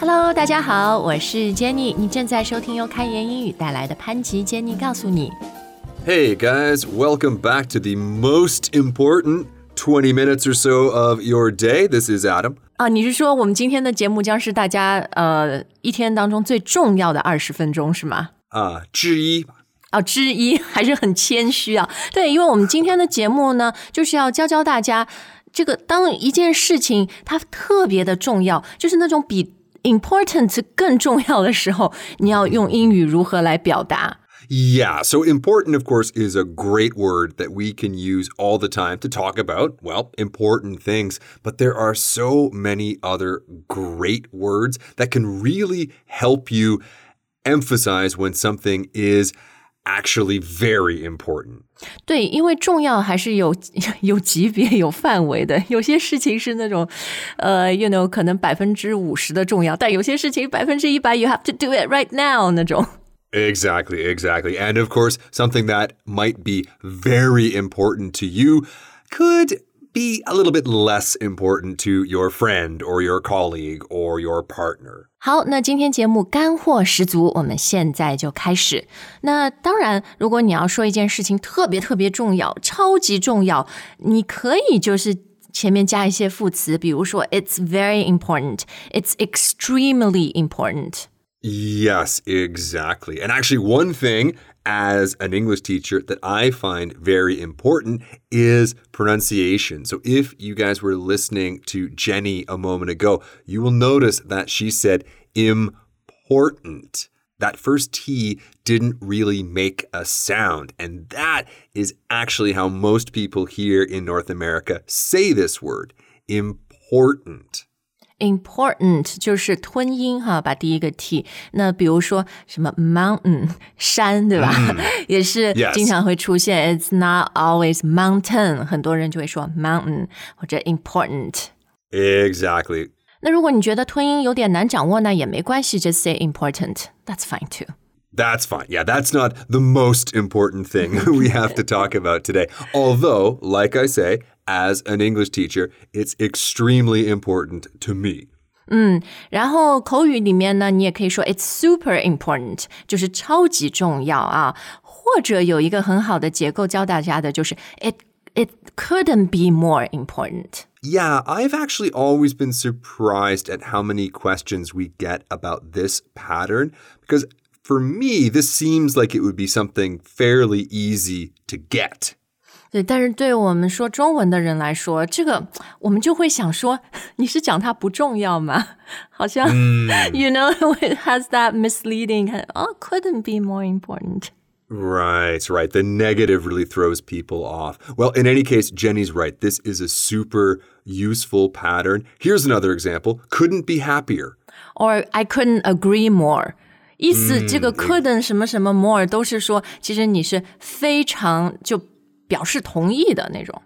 Hello，大家好，我是 Jenny，你正在收听由开言英语带来的潘吉 Jenny 告诉你。 Hey guys, welcome back to the most important 20 minutes or so of your day. This is Adam. 啊，你是说我们今天的节目将是大家呃一天当中最重要的二十分钟是吗？ Uh, 之一。哦，之一还是很谦虚啊。对，因为我们今天的节目呢，就是要教教大家，这个当一件事情它特别的重要，就是那种比 important 更重要的时候，你要用英语如何来表达？ Yeah, so important, of course, is a great word that we can use all the time to talk about, well, important things. But there are so many other great words that can really help you emphasize when something is actually very important. 对，因为重要还是有有级别、有范围的。有些事情是那种，呃，you know，可能百分之五十的重要，但有些事情百分之一百，you have to do it right now 那种。 Exactly, exactly. And of course, something that might be very important to you could be a little bit less important to your friend or your colleague or your partner. 好，那今天节目干货十足，我们现在就开始。那当然，如果你要说一件事情特别特别重要、超级重要，你可以就是前面加一些副词，比如说 "It's very important", "It's extremely important"。 Yes, exactly. And actually, one thing as an English teacher that I find very important is pronunciation. So, if you guys were listening to Jenny a moment ago, you will notice that she said important. That first T didn't really make a sound. And that is actually how most people here in North America say this word important important 就是吞音哈，把第一个 t。那比如说什么 mountain 山，对吧？也是 Yes 经常会出现。It's not always mountain，很多人就会说 mountain 或者 important。 Exactly. 那如果你觉得吞音有点难掌握，那也没关系，just say important. That's fine too. That's fine. Yeah, that's not the most important thing we have to talk about today. Although, like I say, as an English teacher, it's extremely important to me. 然后口语里面呢，你也可以说 it's super important，就是超级重要啊。或者有一个很好的结构教大家的，就是 it it couldn't be more important。 Yeah, I've actually always been surprised at how many questions we get about this pattern because for me, this seems like it would be something fairly easy to get. 对，但是对我们说中文的人来说，这个我们就会想说，你是讲它不重要吗？好像、you know it has that misleading. Oh, couldn't be more important. Right, right. The negative really throws people off. Well, in any case, Jenny's right. This is a super useful pattern. Here's another example couldn't be happier. Or I couldn't agree more. 意思这个 couldn't 什么什么 more 都是说，其实你是非常就 表示同意的那种。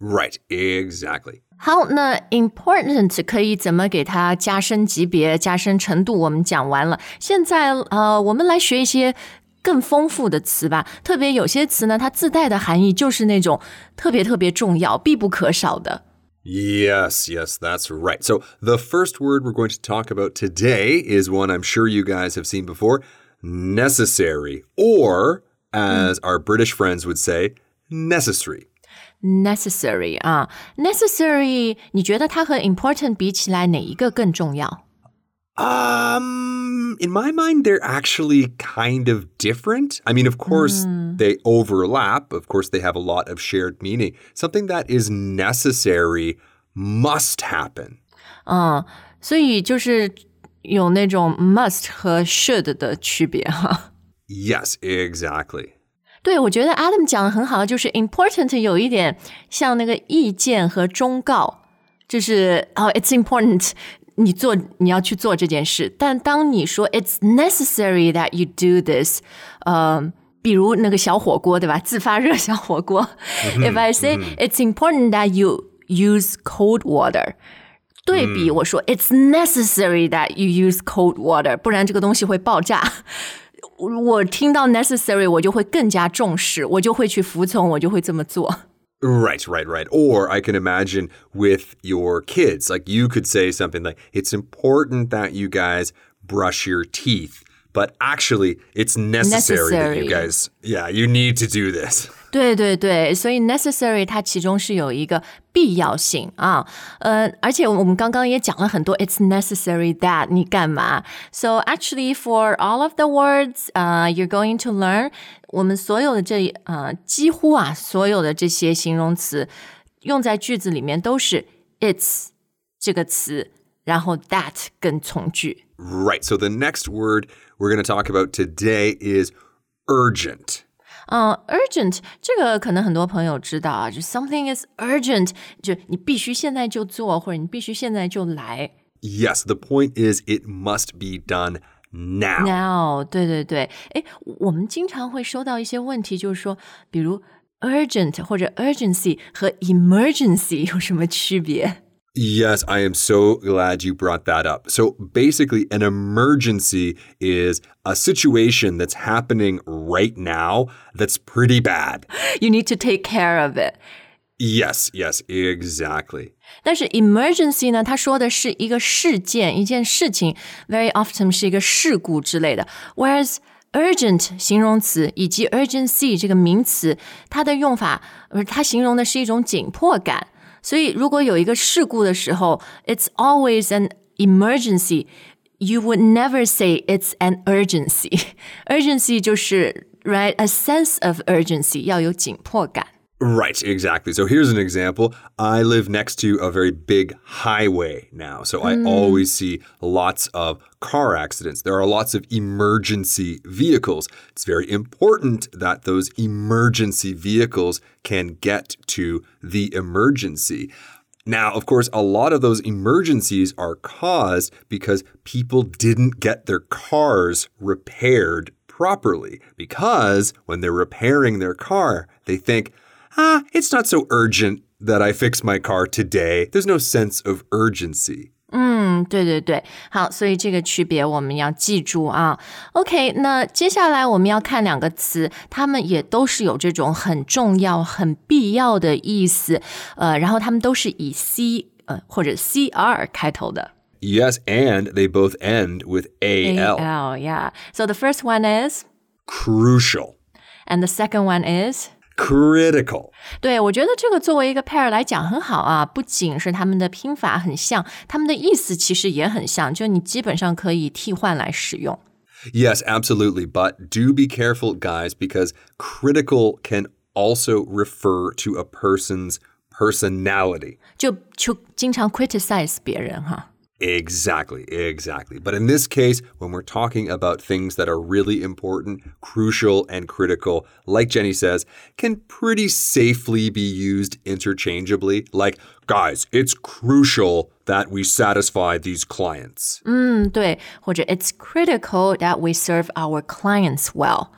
Right, exactly. 好，那 important 可以怎么给它加深级别、加深程度？我们讲完了，现在呃，我们来学一些更丰富的词吧。特别有些词呢，它自带的含义就是那种特别特别重要、必不可少的。 Yes, yes, that's right. So, the first word we're going to talk about today is one I'm sure you guys have seen before necessary, or as our British friends would say, necessary. necessary 啊，necessary，你觉得它和 important 比起来，哪一个更重要？ Um, in my mind, they're actually kind of different. I mean, of course, they overlap. Of course, they have a lot of shared meaning. Something that is necessary must happen. 嗯，所以就是有那种 must 和 should 的区别哈。 Yes, exactly. 对，我觉得 Adam 讲的很好，就是 important 有一点像那个意见和忠告，就是哦、i t s important，你做你要去做这件事。但当你说 it's necessary that you do this，呃，比如那个小火锅，对吧？自发热小火锅。If I say it's important that you use cold water。对比我说，It's necessary that you use cold water，不然这个东西会爆炸。我我听到 necessary，我就会更加重视，我就会去服从，我就会这么做。 Right, right, right. Or I can imagine with your kids, like you could say something like, it's important that you guys brush your teeth. But actually, it's necessary, that you Necessary. guys, yeah, you need to do this. 对对对，所以 necessary 它其中是有一个必要性啊，呃，而且我们刚刚也讲了很多，it's necessary that 你干嘛？So actually for all of the words, uh, you're going to learn，我们所有的这呃几乎啊所有的这些形容词用在句子里面都是 it's 这个词， 然后 that 跟从句。 Right. So the next word we're going to talk about today is urgent. 嗯、u r g e n t 这个可能很多朋友知道啊，就 something is urgent，就你必须现在就做，或者你必须现在就来。 Yes, the point is it must be done now. Now，对对对，诶，我们经常会收到一些问题，就是说，比如 urgent 或者 urgency 和 emergency 有什么区别？ Yes, I am so glad you brought that up. So basically, an emergency is a situation that's happening right now that's pretty bad. You need to take care of it。 Yes, yes, exactly. 但是 emergency 呢，它说的是一个事件、一件事情，very often 是一个事故之类的。Whereas urgent 形容词以及 urgency 这个名词，它的用法，呃，它形容的是一种紧迫感。 所以如果有一个事故的时候，it's always an emergency。You would never say it's an urgency. urgency 就是 right a sense of urgency，要有紧迫感。 Right, exactly. So here's an example. I live next to a very big highway now. So I hmm. always see lots of car accidents. There are lots of emergency vehicles. It's very important that those emergency vehicles can get to the emergency. Now, of course, a lot of those emergencies are caused because people didn't get their cars repaired properly. Because when they're repairing their car, they think, ah, it's not so urgent that I fix my car today. There's no sense of urgency. 嗯，对对对，好，所以这个区别我们要记住啊。OK，那接下来我们要看两个词，它们也都是有这种很重要、很必要的意思，呃，然后它们都是以 C 呃或者 CR 开头的。 Yes, and they both end with AL. yeah. So the first one is, Crucial. and the second one is. Critical. 对，我觉得这个作为一个 pair 来讲很好啊，不仅是他们的拼法很像，他们的意思其实也很像，就你基本上可以替换来使用。 Yes, absolutely. But do be careful, guys, because critical can also refer to a person's personality. 就就经常 criticize 别人哈。 Exactly, exactly. But in this case, when we're talking about things that are really important, crucial, and critical, like Jenny says, can pretty safely be used interchangeably. Like, guys, it's crucial that we satisfy these clients. 嗯，对，或者 It's critical that we serve our clients well.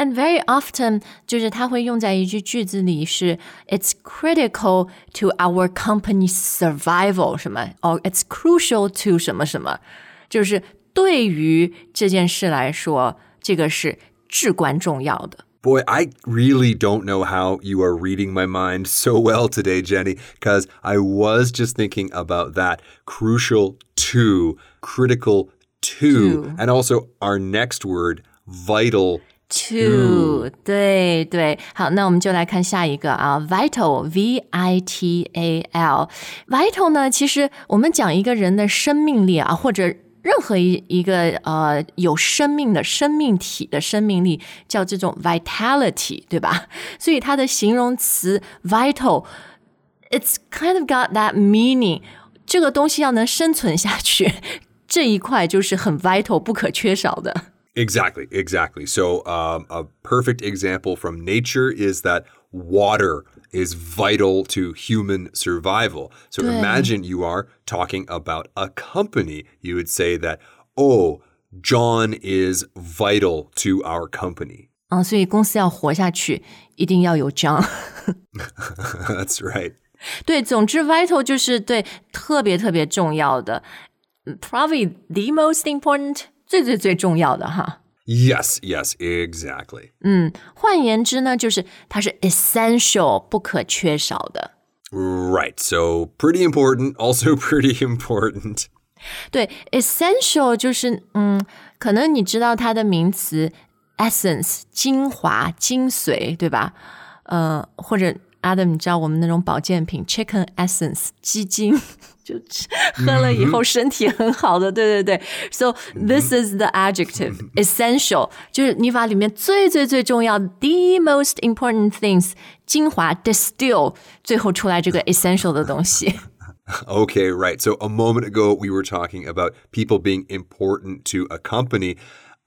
And very often，就是它会用在一句句子里是 It's critical to our company's survival 什么哦、It's crucial to 什么什么，就是对于这件事来说，这个是至关重要的。 Boy, I really don't know how you are reading my mind so well today, Jenny, because I was just thinking about that crucial to, critical to, To. and also our next word, vital To，对对，好，那我们就来看下一个啊，vital，v i t a l，vital 呢，其实我们讲一个人的生命力啊，或者任何一一个呃有生命的生命体的生命力，叫这种 vitality，对吧？所以它的形容词 vital，it's kind of got that meaning，这个东西要能生存下去，这一块就是很 vital 不可缺少的。Exactly, exactly. So, um, a perfect example from nature is that water is vital to human survival. So, imagine you are talking about a company. You would say that, oh, John is vital to our company. 啊，所以公司要活下去，一定要有 John。 That's right. 对，总之 vital 就是对特别特别重要的嗯，probably the most important， 最最最重要的哈。 Yes, yes, exactly. 换言之呢，就是它是 essential 不可缺少的。 Right. So pretty important, also pretty important. 对，essential 就是嗯，可能你知道它的名词 essence 精华、精髓，对吧？呃，或者 Adam，你知道我们那种保健品 chicken essence 鸡精，就吃喝了以后身体很好的，对对对。So this is the adjective essential，就是你把里面最最最重要 the most important things 精华 distill，最后出来这个 essential 的东西。 Okay, right. So a moment ago, we were talking about people being important to a company.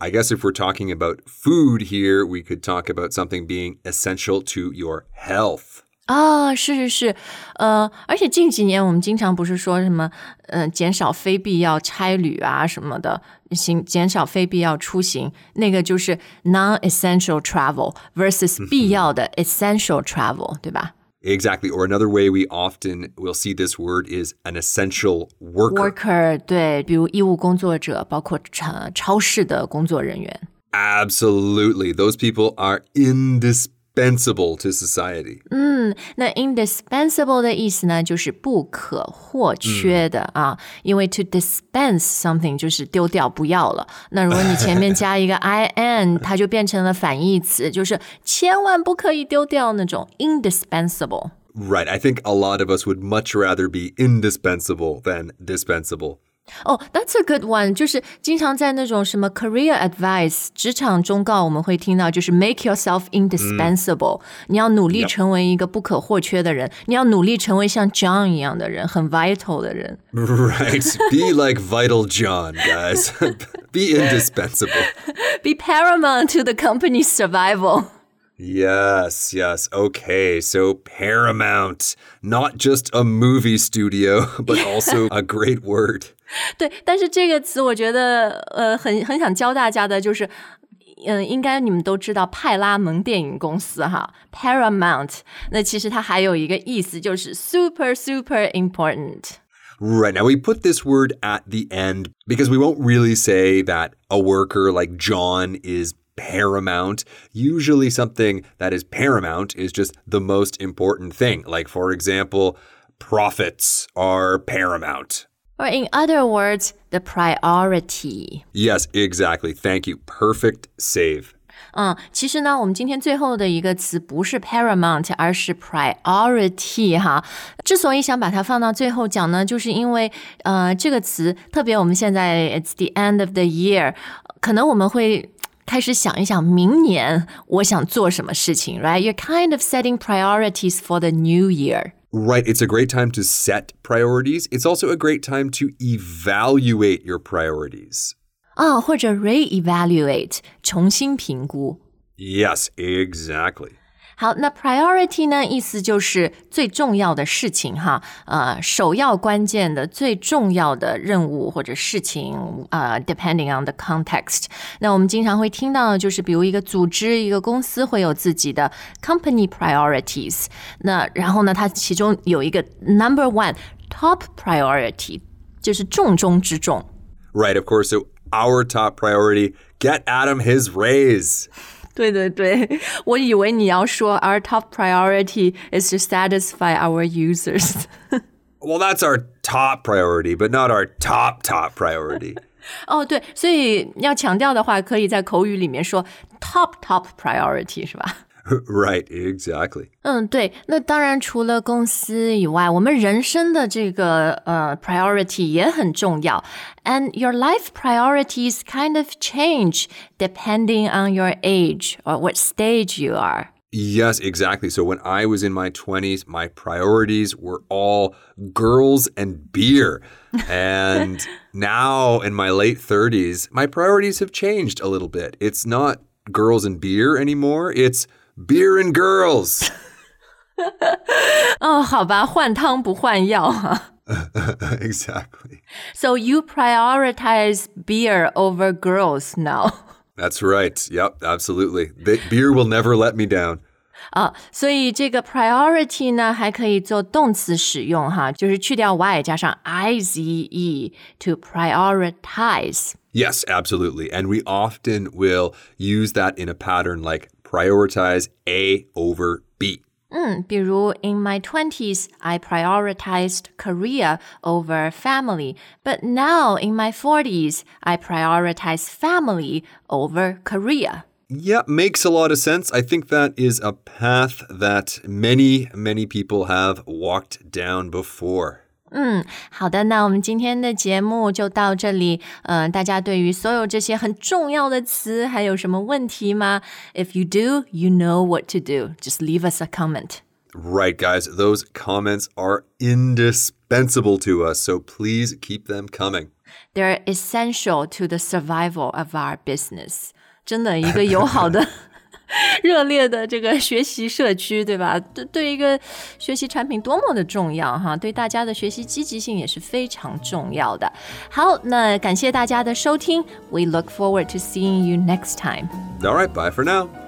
I guess if we're talking about food here, we could talk about something being essential to your health. 啊，是是是，呃，而且近几年我们经常不是说什么，呃，减少非必要差旅啊什么的，行，减少非必要出行，那个就是 non-essential travel versus 必要的 essential travel，对吧 Exactly. Or another way we often will see this word is an essential worker.？Worker，对，比如医务工作者，包括超超市的工作人员。Absolutely. Those people are indispensable to society. 那 indispensable 的意思呢，就是不可或缺的、啊，因为 to dispense something 就是丢掉不要了。那如果你前面加一个 in，它就变成了反义词，就是千万不可以丢掉那种 indispensable。 Right. I think a lot of us would much rather be indispensable than dispensable. 哦、t h a t s a good one，就是经常在那种什么 career advice 职场忠告，我们会听到就是 make yourself indispensable，、你要努力 Yep 成为一个不可或缺的人，你要努力成为像 John 一样的人，很 vital 的人。 Right. be like Vital John, guys. be indispensable. be paramount to the company's survival. Yes, yes. Okay. So Paramount, not just a movie studio, but also a great word. 对，但是这个词我觉得，呃，很很想教大家的就是，嗯、应该你们都知道派拉蒙电影公司哈，Paramount。那其实它还有一个意思，就是 super super important。 Right. Now we put this word at the end because we won't really say that a worker like John is paramount. Usually something that is paramount is just the most important thing. Like, for example, profits are paramount. Or in other words, the priority. Yes, exactly. Thank you. Perfect save. 嗯，其实呢，我们今天最后的一个词不是 paramount，而是 priority 哈。之所以想把它放到最后讲呢，就是因为呃，这个词特别我们现在 it's the end of the year，可能我们会。 开始想一想，明年我想做什么事情，right? You're kind of setting priorities for the new year. Right. It's a great time to set priorities. It's also a great time to evaluate your priorities. 啊，或者 re-evaluate，重新评估。 Yes, exactly. 好，那 priority 呢，意思就是最重要的事情哈，呃，首要关键的最重要的任务或者事情，呃，depending on the context。那我们经常会听到的就是，比如一个组织、一个公司会有自己的 company priorities。那然后呢，它其中有一个 number one top priority，就是重中之重。 Right, of course. So, our top priority get Adam his raise. 对对对，我以为你要说 our top priority is to satisfy our users。 Well, that's our top priority, but not our top, top priority. 哦，对，所以要强调的话，可以在口语里面说 top top priority 是吧？ right, exactly. 嗯，对。那当然，除了公司以外，我们人生的这个呃 priority 也很重要。And your life priorities kind of change depending on your age or what stage you are. Yes, exactly. So, when I was in my 20s, my priorities were all girls and beer. And now in my late 30s, my priorities have changed a little bit. It's not girls and beer anymore, it's beer and girls. 哦，好吧，换汤不换药哈。 exactly. So you prioritize beer over girls now. That's right. Yep, absolutely. Be- beer will never let me down. 啊，所以这个 priority 呢，还可以做动词使用哈，就是去掉 y 加上 i z e to prioritize。 Yes, absolutely. And we often will use that in a pattern like prioritize A over B. 嗯，比如 In my twenties, I prioritized career over family, but now in my forties, I prioritize family over career. Yeah, makes a lot of sense. I think that is a path that many, many people have walked down before. 好的，那我们今天的节目就到这里。嗯、大家对于所有这些很重要的词还有什么问题吗？If you do, you know what to do. Just leave us a comment. Right, guys, those comments are indispensable to us, so please keep them coming. They're essential to the survival of our business. 真的，一个友好的、 热烈的这个学习社区，对吧？对，对一个学习产品多么的重要哈！对大家的学习积极性也是非常重要的。好，那感谢大家的收听。We look forward to seeing you next time. All right, bye for now.